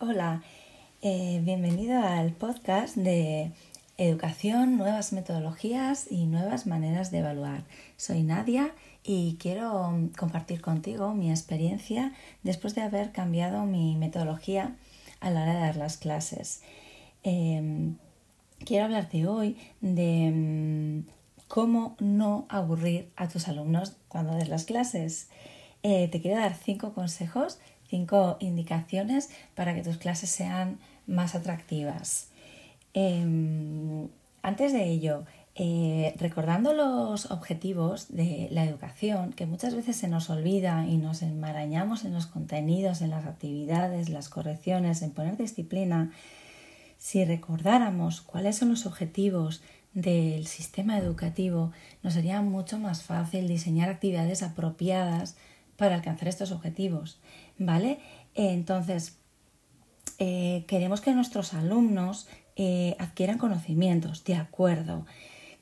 Hola, eh, bienvenido al podcast de Educación, nuevas metodologías y nuevas maneras de evaluar. Soy Nadia y quiero compartir contigo mi experiencia después de haber cambiado mi metodología a la hora de dar las clases. Em, quiero hablarte hoy de mm, cómo no aburrir a tus alumnos cuando des las clases. Eh, te quiero dar cinco consejos cinco indicaciones para que tus clases sean más atractivas. Em, antes de ello, eh, recordando los objetivos de la educación, que muchas veces se nos olvida y nos enmarañamos en los contenidos, en las actividades, las correcciones, en poner disciplina, si recordáramos cuáles son los objetivos del sistema educativo, nos sería mucho más fácil diseñar actividades apropiadas para alcanzar estos objetivos. ¿Vale? Entonces, eh, queremos que nuestros alumnos eh, adquieran conocimientos, de acuerdo.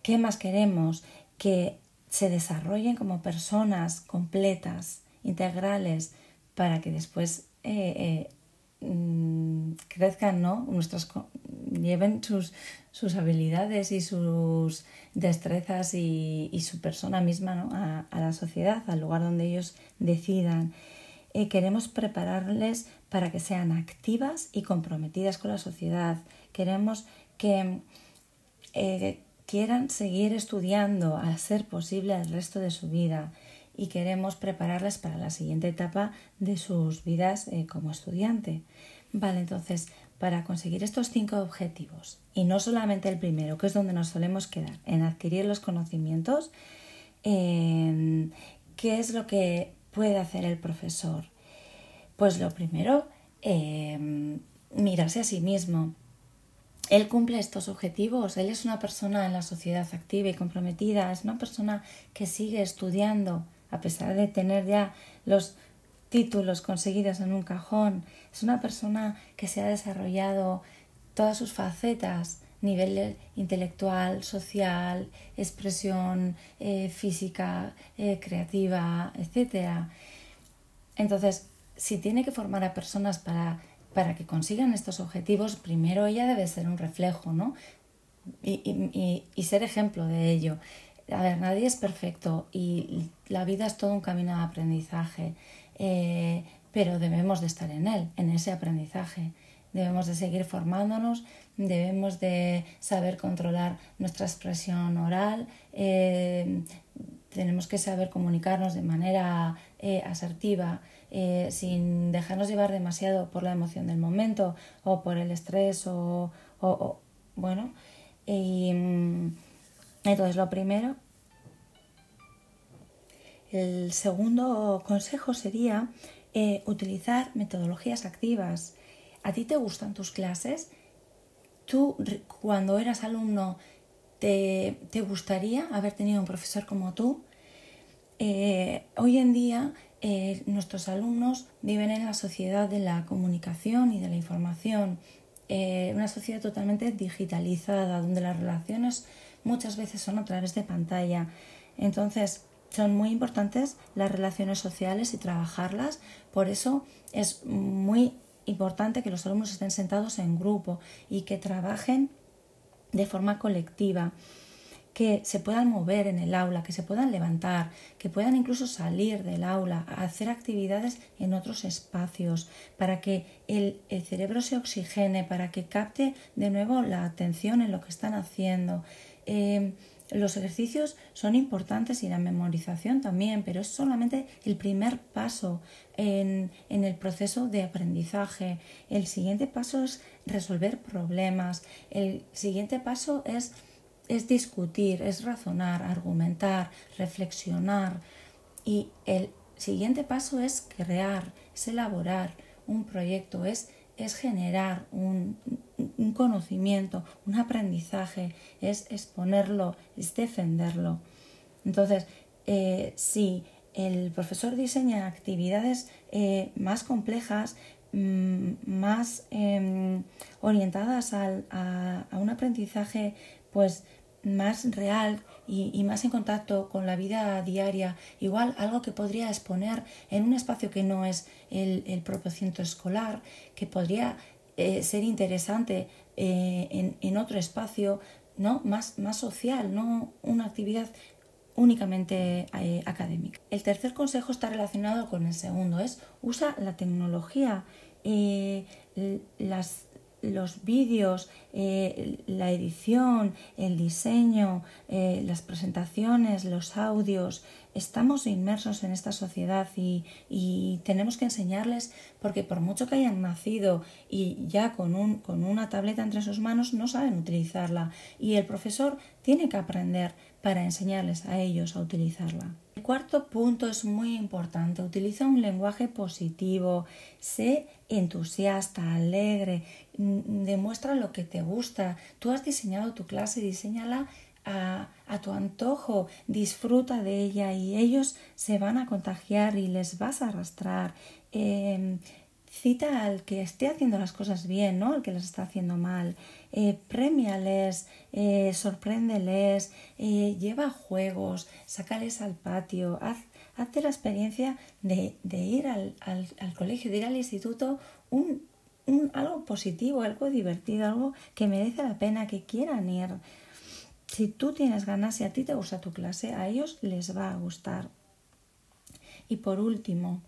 ¿Qué más queremos? Que se desarrollen como personas completas, integrales, para que después eh, mm, crezcan, ¿no? Nuestras, lleven sus, sus, habilidades y sus destrezas y, su persona misma a, a la sociedad, al lugar donde ellos decidan. Eh, queremos prepararles para que sean activas y comprometidas con la sociedad. Queremos que eh, quieran seguir estudiando a ser posible el resto de su vida y queremos prepararles para la siguiente etapa de sus vidas eh, como estudiante. Vale, entonces, para conseguir estos cinco objetivos, y no solamente el primero, que es donde nos solemos quedar, en adquirir los conocimientos, ¿qué es lo que puede hacer el profesor? Pues lo primero, em, mirarse a sí mismo. Él cumple estos objetivos, él es una persona en la sociedad activa y comprometida, es una persona que sigue estudiando a pesar de tener ya los títulos conseguidos en un cajón, es una persona que se ha desarrollado todas sus facetas, nivel intelectual, social, expresión eh, física, eh, creativa, etc. Entonces, si tiene que formar a personas para, para que consigan estos objetivos, primero ella debe ser un reflejo, ¿no? Y, y, ser ejemplo de ello. A ver, nadie es perfecto y la vida es todo un camino de aprendizaje, eh, pero debemos de estar en él, en ese aprendizaje. Debemos de seguir formándonos, debemos de saber controlar nuestra expresión oral, eh, tenemos que saber comunicarnos de manera eh, asertiva, eh, sin dejarnos llevar demasiado por la emoción del momento o por el estrés o, bueno. Y, mm, entonces, lo primero, el segundo consejo sería eh, utilizar metodologías activas. ¿A ti te gustan tus clases? ¿Tú cuando eras alumno te, te gustaría haber tenido un profesor como tú? Eh, hoy en día eh, nuestros alumnos viven en la sociedad de la comunicación y de la información, una sociedad totalmente digitalizada, donde las relaciones muchas veces son a través de pantalla. Entonces, son muy importantes las relaciones sociales y trabajarlas. Por eso es muy importante que los alumnos estén sentados en grupo y que trabajen de forma colectiva que se puedan mover en el aula, que se puedan levantar, que puedan incluso salir del aula, hacer actividades en otros espacios, para que el, cerebro se oxigene, para que capte de nuevo la atención en lo que están haciendo. Eh, los ejercicios son importantes y la memorización también, pero es solamente el primer paso en, en, el proceso de aprendizaje. El siguiente paso es resolver problemas. El siguiente paso es es discutir, es razonar, argumentar, reflexionar. Y el siguiente paso es crear, es elaborar un proyecto, es, es generar un, conocimiento, un aprendizaje, es exponerlo, es defenderlo. Entonces, eh, si el profesor diseña actividades eh, más complejas, mm, más em, orientadas a, un aprendizaje pues más real y, más en contacto con la vida diaria, igual algo que podría exponer en un espacio que no es el, propio centro escolar, que podría eh, ser interesante eh, en, otro espacio ¿no? más, más social, no una actividad únicamente eh, académica. El tercer consejo está relacionado con el segundo, es usa la tecnología, las los vídeos, eh, la edición, el diseño, eh, las presentaciones, los audios. Estamos inmersos en esta sociedad y, y, tenemos que enseñarles porque por mucho que hayan nacido y ya con, un, con una tableta entre sus manos no saben utilizarla y el profesor tiene que aprender para enseñarles a ellos a utilizarla. El cuarto punto es muy importante. Utiliza un lenguaje positivo, sé entusiasta, alegre, demuestra lo que te gusta. Tú has diseñado tu clase, diseñala a, a, tu antojo, disfruta de ella y ellos se van a contagiar y les vas a arrastrar. Em, cita al que esté haciendo las cosas bien, ¿no? Al que las está haciendo mal. Eh, premiales, eh, sorpréndeles, eh, lleva juegos, sácales al patio, haz, hazte la experiencia de, ir al, colegio, de ir al instituto, un, algo positivo, algo divertido, algo que merece la pena, que quieran ir. Si tú tienes ganas, si a ti te gusta tu clase, a ellos les va a gustar. Y por último,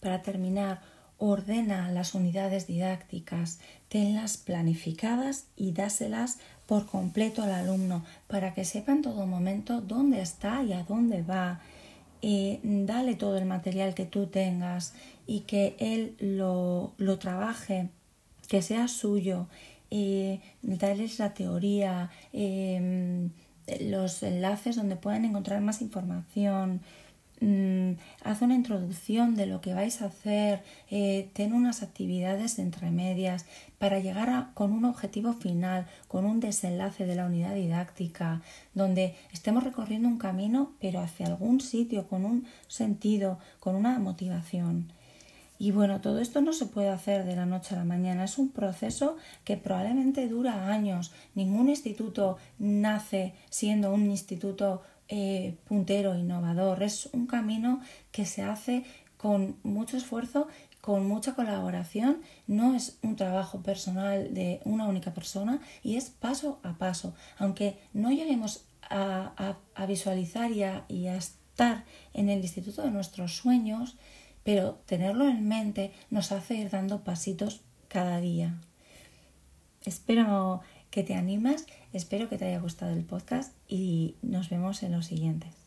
para terminar, ordena las unidades didácticas, tenlas planificadas y dáselas por completo al alumno para que sepa en todo momento dónde está y a dónde va. Eh, dale todo el material que tú tengas y que él lo, trabaje, que sea suyo. Eh, dales la teoría, eh, los enlaces donde pueden encontrar más información, Mm, haz una introducción de lo que vais a hacer, eh, ten unas actividades entre medias para llegar a, con un objetivo final, con un desenlace de la unidad didáctica, donde estemos recorriendo un camino, pero hacia algún sitio, con un sentido, con una motivación. Y bueno, todo esto no se puede hacer de la noche a la mañana, es un proceso que probablemente dura años. Ningún instituto nace siendo un instituto eh, puntero, innovador. Es un camino que se hace con mucho esfuerzo, con mucha colaboración. No es un trabajo personal de una única persona y es paso a paso. Aunque no lleguemos a, visualizar y a, y a estar en el instituto de nuestros sueños, pero tenerlo en mente nos hace ir dando pasitos cada día. Espero que te animas. Espero que te haya gustado el podcast y nos vemos en los siguientes.